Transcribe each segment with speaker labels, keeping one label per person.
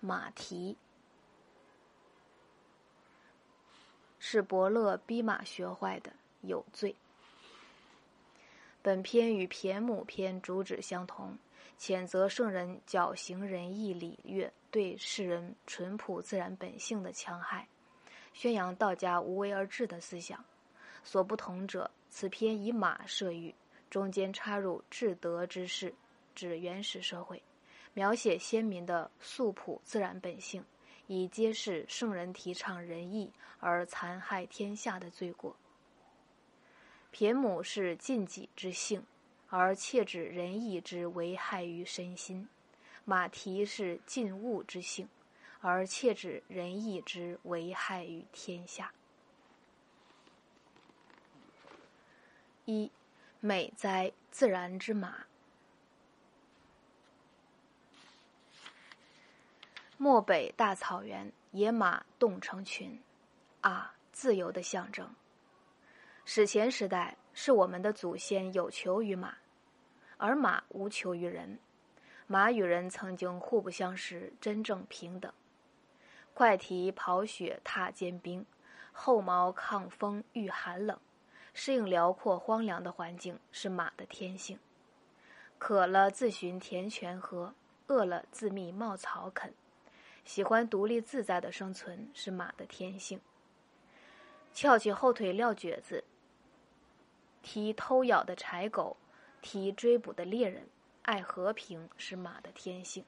Speaker 1: 马蹄是伯乐逼马学坏的，有罪。本篇与骈母篇主旨相同，谴责圣人矫行仁义礼乐对世人淳朴自然本性的戕害，宣扬道家无为而治的思想。所不同者，此篇以马设喻，中间插入至德之事，指原始社会，描写先民的素朴自然本性，以揭示圣人提倡仁义而残害天下的罪过。骈母是尽己之性，而切指仁义之危害于身心；马蹄是尽物之性，而切指仁义之危害于天下。一，美哉自然之马！漠北大草原，野马冻成群，啊，自由的象征。史前时代是我们的祖先有求于马，而马无求于人。马与人曾经互不相识，真正平等。快蹄跑雪踏坚冰，后毛抗风御寒冷，适应辽阔荒凉的环境是马的天性。渴了自寻甜泉喝，饿了自觅茂草啃，喜欢独立自在的生存是马的天性。翘起后腿撂蹶子。踢偷咬的柴狗，踢追捕的猎人，爱和平是马的天性。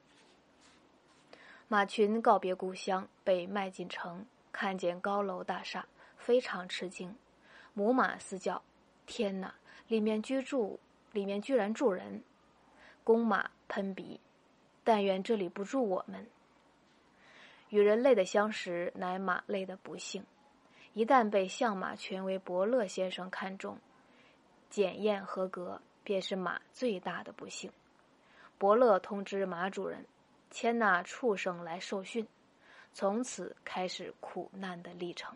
Speaker 1: 马群告别故乡，被卖进城，看见高楼大厦，非常吃惊。母马嘶叫：“天哪！里面居住，里面居然住人！”公马喷鼻：“但愿这里不住我们。”与人类的相识，乃马类的不幸。一旦被相马权威伯乐先生看中。检验合格，便是马最大的不幸。伯乐通知马主人，牵那畜生来受训，从此开始苦难的历程。